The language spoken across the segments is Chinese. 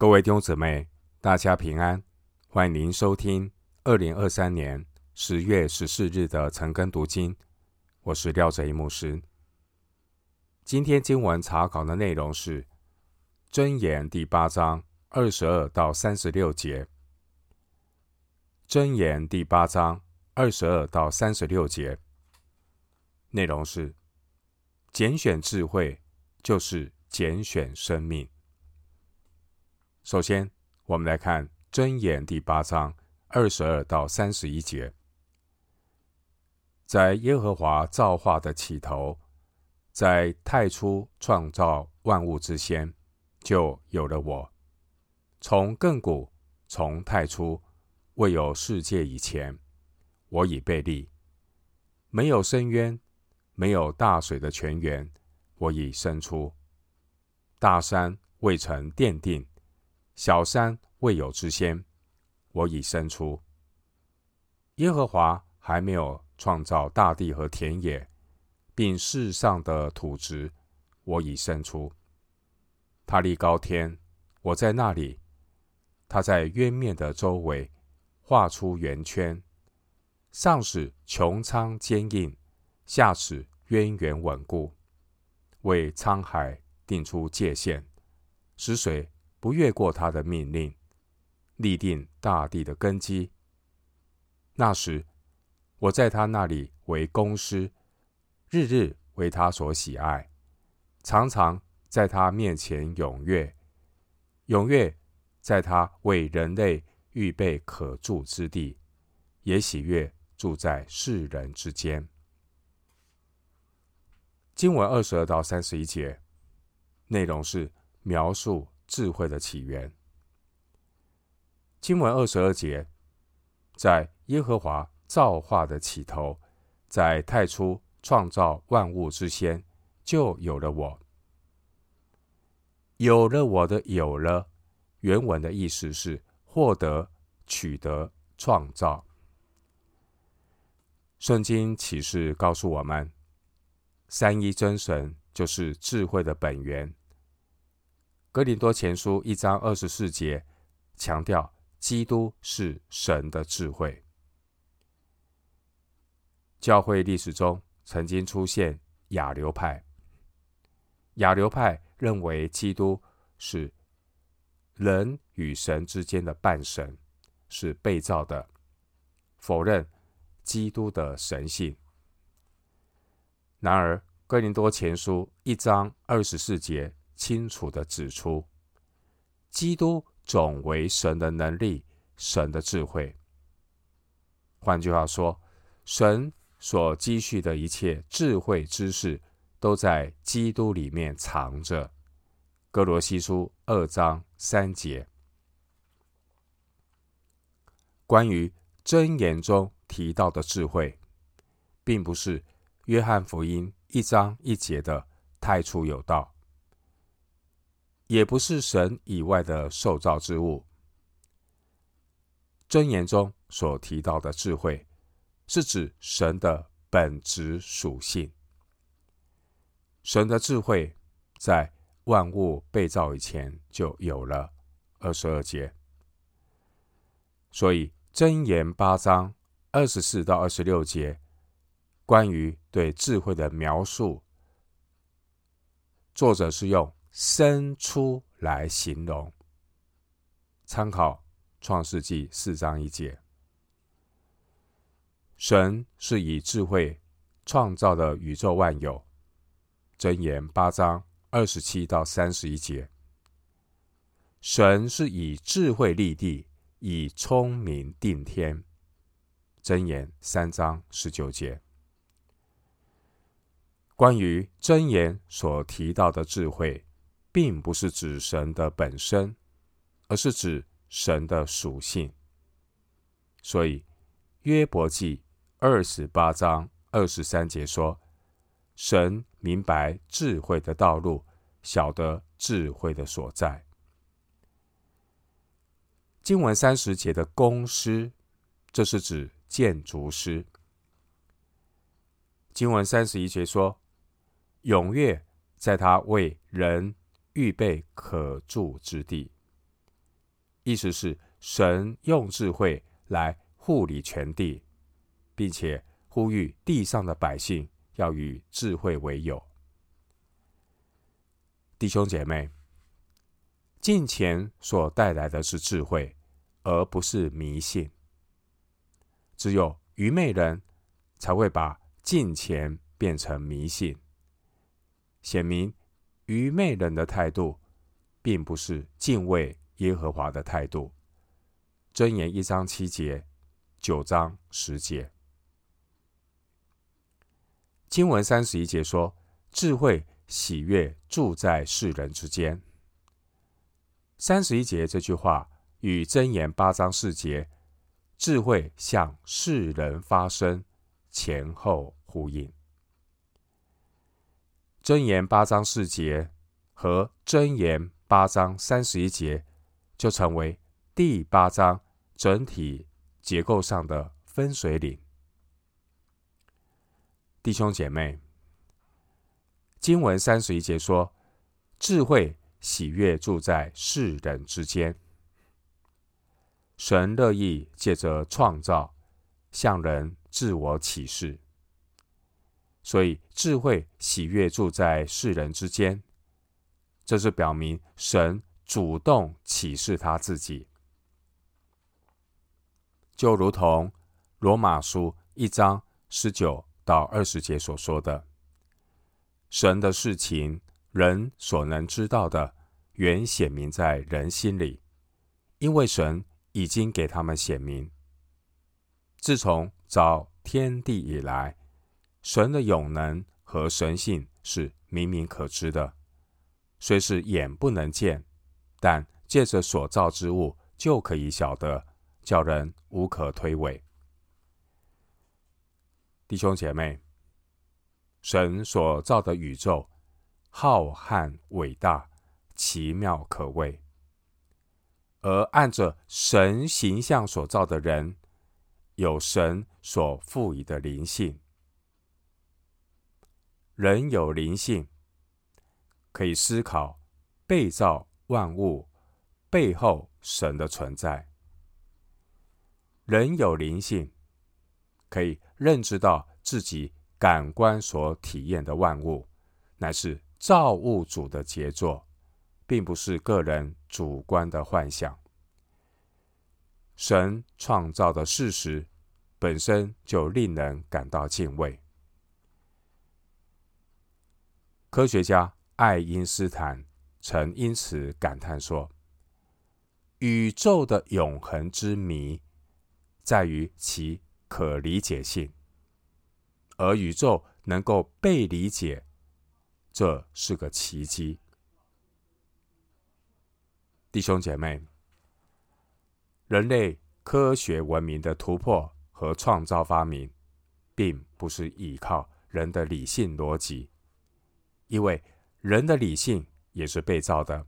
各位弟兄姊妹，大家平安！欢迎您收听二零二三年十月十四日的晨更读经。我是廖哲一牧师。今天经文查考的内容是《箴言》第八章二十二到三十六节，《箴言》第八章二十二到三十六节内容是：拣选智慧，就是拣选生命。首先，我们来看《箴言》第八章二十二到三十一节。在耶和华造化的起头，在太初创造万物之先，就有了我。从亘古，从太初，未有世界以前，我已被立。没有深渊，没有大水的泉源，我已生出。大山未曾奠定。小山未有之先，我已生出；耶和华还没有创造大地和田野，并世上的土质，我已生出。他立高天，我在那里；他在渊面的周围画出圆圈，上使穹苍坚硬，下使渊源稳固，为沧海定出界限，使水。不越过他的命令，立定大地的根基。那时，我在他那里为公师，日日为他所喜爱，常常在他面前踊跃，踊跃在他为人类预备可住之地，也喜悦住在世人之间。经文二十二到三十一节，内容是描述。智慧的起源。经文二十二节，在耶和华造化的起头，在太初创造万物之先，就有了我。有了我的有了，原文的意思是获得、取得、创造。圣经启示告诉我们，三一真神就是智慧的本源。哥林多前书一章二十四节强调，基督是神的智慧。教会历史中曾经出现亚流派，亚流派认为基督是人与神之间的半神，是被造的，否认基督的神性。然而，哥林多前书一章二十四节。清楚地指出，基督总为神的能力，神的智慧。换句话说，神所积蓄的一切智慧知识，都在基督里面藏着。哥罗西书二章三节。关于箴言中提到的智慧，并不是约翰福音一章一节的太初有道。也不是神以外的受造之物。箴言中所提到的智慧，是指神的本质属性。神的智慧在万物被造以前就有了。二十二节。所以箴言八章二十四到二十六节，关于对智慧的描述，作者是用。生出来形容，参考创世纪四章一节。神是以智慧创造的宇宙万有。箴言八章二十七到三十一节。神是以智慧立地，以聪明定天。箴言三章十九节。关于箴言所提到的智慧。并不是指神的本身，而是指神的属性。所以约伯记二十八章二十三节说：“神明白智慧的道路，晓得智慧的所在。”经文三十节的工师，这是指建筑师。经文三十一节说：“踊跃在他为人。”预备可住之地，意思是神用智慧来护理全地，并且呼吁地上的百姓要与智慧为友。弟兄姐妹，金钱所带来的是智慧，而不是迷信。只有愚昧人才会把金钱变成迷信，显明愚昧人的态度，并不是敬畏耶和华的态度。箴言一章七节，九章十节，经文三十一节说：智慧喜悦住在世人之间。三十一节这句话与箴言八章四节。智慧向世人发声，前后呼应。箴言八章四节和箴言八章三十一节，就成为第八章整体结构上的分水岭。弟兄姐妹，经文三十一节说：“智慧喜悦住在世人之间。”神乐意借着创造向人自我启示，所以智慧喜悦住在世人之间。这是表明神主动启示他自己，就如同罗马书一章十九到二十节所说的：“神的事情，人所能知道的，原显明在人心里，因为神。”已经给他们显明。自从造天地以来，神的永能和神性是明明可知的，虽是眼不能见，但借着所造之物就可以晓得，叫人无可推诿。弟兄姐妹，神所造的宇宙浩瀚伟大，奇妙可畏。而按着神形象所造的人，有神所赋予的灵性。人有灵性，可以思考被造万物背后神的存在。人有灵性，可以认知到自己感官所体验的万物，乃是造物主的杰作。并不是个人主观的幻想。神创造的事实本身就令人感到敬畏。科学家爱因斯坦曾因此感叹说：“宇宙的永恒之谜在于其可理解性，而宇宙能够被理解，这是个奇迹。”弟兄姐妹，人类科学文明的突破和创造发明，并不是依靠人的理性逻辑，因为人的理性也是被造的，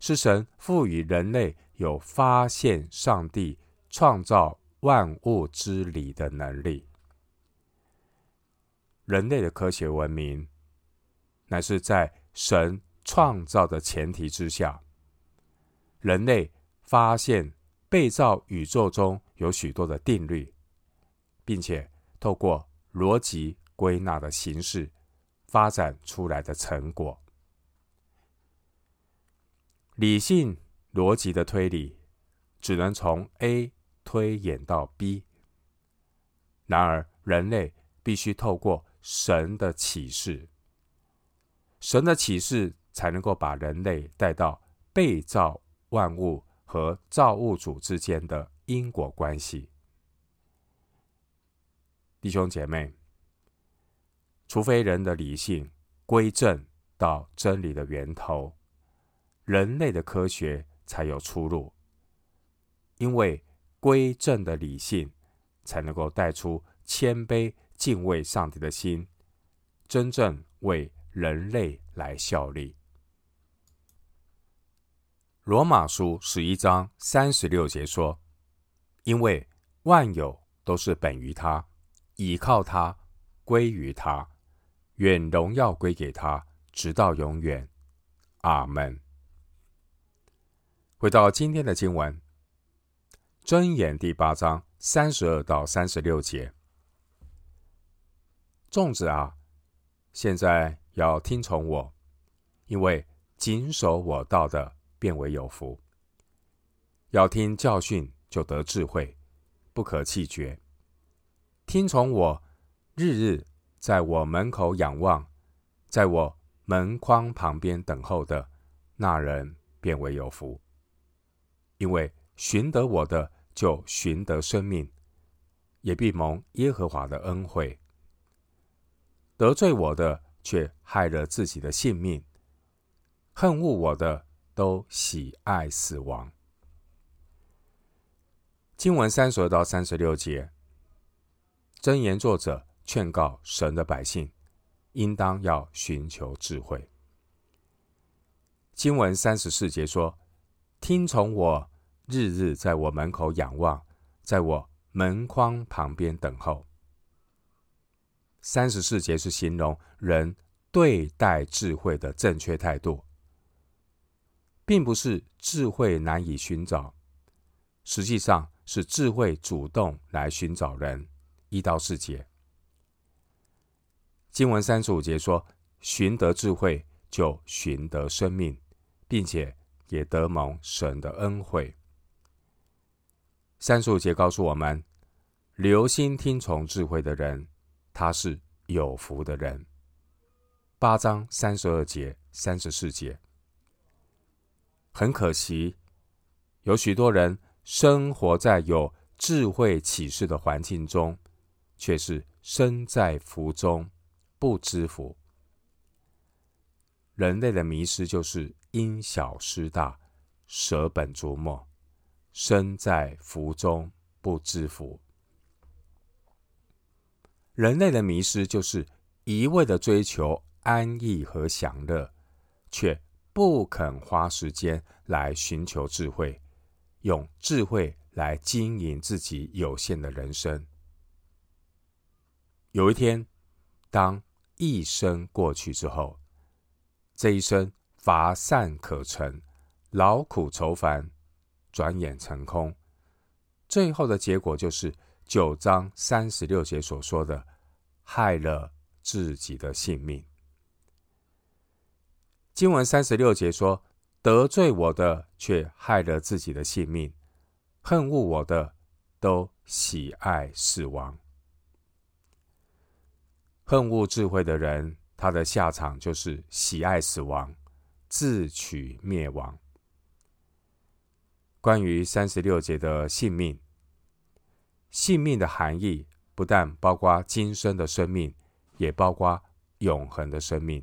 是神赋予人类有发现上帝创造万物之理的能力。人类的科学文明，乃是在神创造的前提之下。人类发现被造宇宙中有许多的定律，并且透过逻辑归纳的形式发展出来的成果。理性逻辑的推理只能从 A 推演到 B，然而人类必须透过神的启示，神的启示才能够把人类带到被造。万物和造物主之间的因果关系，弟兄姐妹，除非人的理性归正到真理的源头，人类的科学才有出路。因为归正的理性，才能够带出谦卑敬畏上帝的心，真正为人类来效力。罗马书十一章三十六节说：“因为万有都是本于他，倚靠他，归于他，愿荣耀归给他，直到永远。”阿门。回到今天的经文，箴言第八章三十二到三十六节。众子啊，现在要听从我，因为谨守我道的，变为有福。要听教训，就得智慧，不可弃绝。听从我，日日在我门口仰望，在我门框旁边等候的那人，便为有福。因为寻得我的，就寻得生命，也必蒙耶和华的恩惠。得罪我的，却害了自己的性命；恨恶我的，都喜爱死亡。经文三十二到三十六节，箴言作者劝告神的百姓，应当要寻求智慧。经文三十四节说：“听从我，日日在我门口仰望，在我门框旁边等候。”三十四节是形容人对待智慧的正确态度，并不是智慧难以寻找，实际上是智慧主动来寻找人。一到四节，经文三十五节说：“寻得智慧，就寻得生命，并且也得蒙神的恩惠。”三十五节告诉我们，留心听从智慧的人。他是有福的人。八章三十二节、三十四节，很可惜，有许多人生活在有智慧启示的环境中，却是身在福中不知福。人类的迷失就是因小失大，舍本逐末，身在福中不知福。人类的迷失就是一味的追求安逸和享乐，却不肯花时间来寻求智慧，用智慧来经营自己有限的人生。有一天，当一生过去之后，这一生乏善可陈，劳苦愁烦，转眼成空，最后的结果就是。九章三十六节所说的，害了自己的性命。经文三十六节说：“得罪我的，却害了自己的性命；恨恶我的，都喜爱死亡。”恨恶智慧的人，他的下场就是喜爱死亡，自取灭亡。关于三十六节的性命。性命的含义不但包括今生的生命，也包括永恒的生命。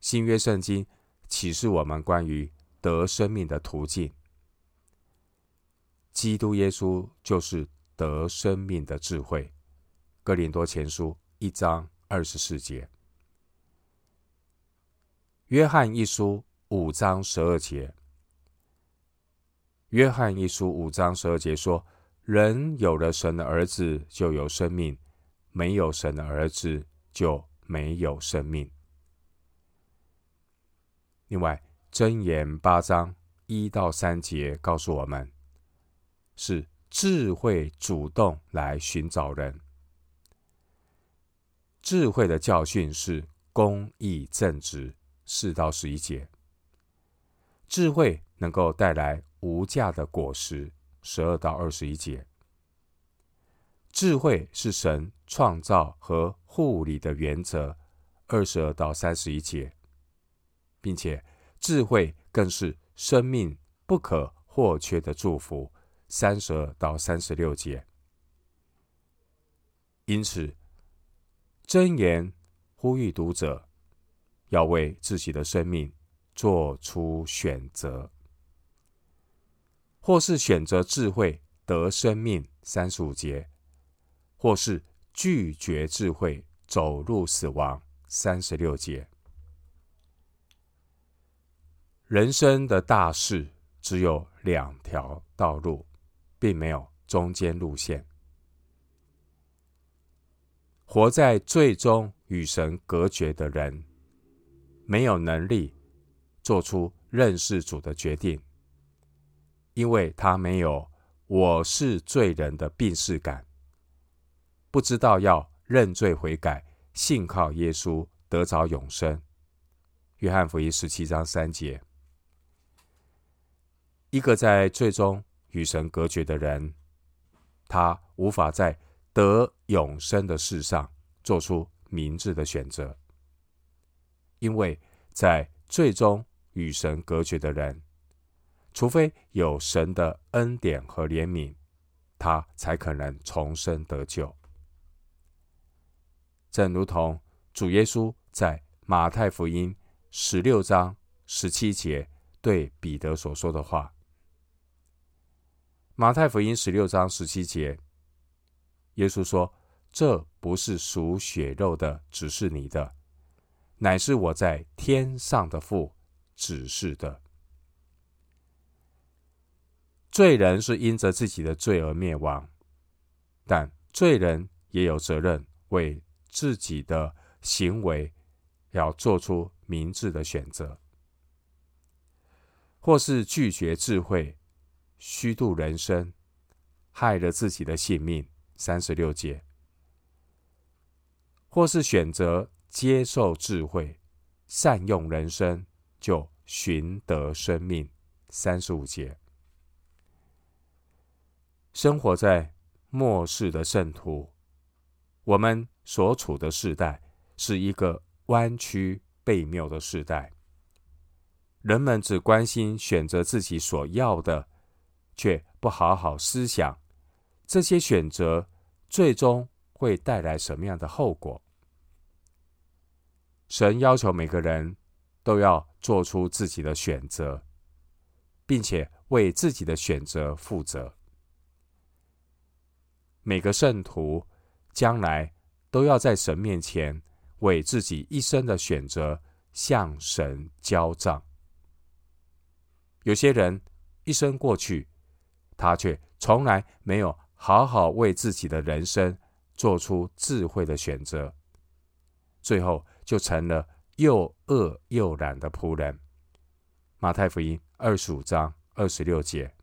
新约圣经启示我们关于得生命的途径。基督耶稣就是得生命的智慧。哥林多前书一章二十四节，约翰一书五章十二节。约翰一书五章十二节说：“人有了神的儿子，就有生命；没有神的儿子，就没有生命。”另外，箴言八章一到三节告诉我们，是智慧主动来寻找人。智慧的教训是公义正直。四到十一节，智慧能够带来。无价的果实，十二到二十一节。智慧是神创造和护理的原则，二十二到三十一节，并且智慧更是生命不可或缺的祝福，三十二到三十六节。因此，箴言呼吁读者要为自己的生命做出选择。或是选择智慧得生命，三十五节；或是拒绝智慧走入死亡，三十六节。人生的大事只有两条道路，并没有中间路线。活在最终与神隔绝的人，没有能力做出认识主的决定，因为他没有我是罪人的病识感，不知道要认罪悔改，信靠耶稣得着永生。约翰福音十七章三节，一个在最终与神隔绝的人，他无法在得永生的事上做出明智的选择，因为在最终。与神隔绝的人，除非有神的恩典和怜悯，他才可能重生得救。正如同主耶稣在马太福音十六章十七节对彼得所说的话。马太福音十六章十七节，耶稣说：“这不是属血肉的指示你的，乃是我在天上的父。”指示的罪人是因着自己的罪而灭亡，但罪人也有责任为自己的行为要做出明智的选择，或是拒绝智慧，虚度人生，害了自己的性命。三十六节，或是选择接受智慧，善用人生。就寻得生命。三十五节，生活在末世的圣徒，我们所处的世代是一个弯曲悖谬的世代。人们只关心选择自己所要的，却不好好思想这些选择最终会带来什么样的后果。神要求每个人。都要做出自己的选择，并且为自己的选择负责。每个圣徒将来都要在神面前为自己一生的选择向神交账。有些人一生过去，他却从来没有好好为自己的人生做出智慧的选择，最后就成了。又恶又懒的仆人，马太福音二十五章二十六节。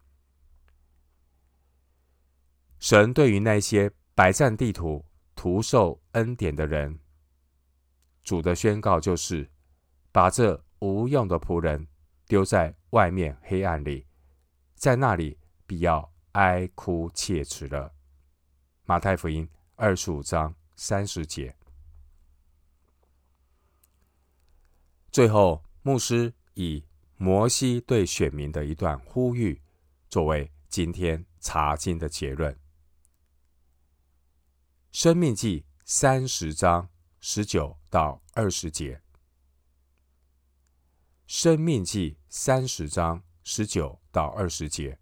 神对于那些百战地图、徒受恩典的人，主的宣告就是：把这无用的仆人丢在外面黑暗里，在那里必要哀哭切齿了。马太福音二十五章三十节。最后，牧师以摩西对选民的一段呼吁，作为今天查经的结论。生命记三十章十九到二十节。生命记三十章十九到二十节。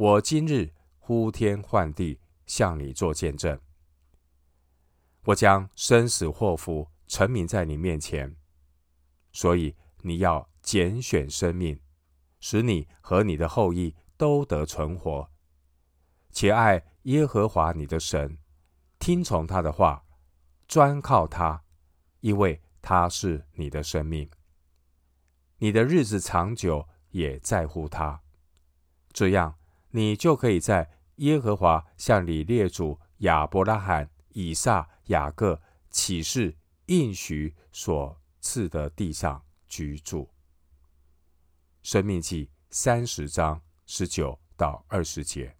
我今日呼天唤地向你作见证，我将生死祸福。陈明在你面前，所以你要拣选生命，使你和你的后裔都得存活，且爱耶和华你的神，听从他的话，专靠他，因为他是你的生命。你的日子长久，也在乎他，这样你就可以在耶和华向你列祖亚伯拉罕、以撒、雅各起誓。应许所赐的地上居住。生命记三十章十九到二十节。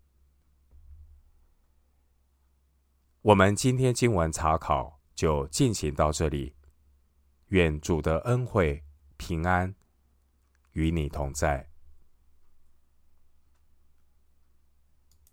我们今天经文查考就进行到这里。愿主的恩惠平安与你同在。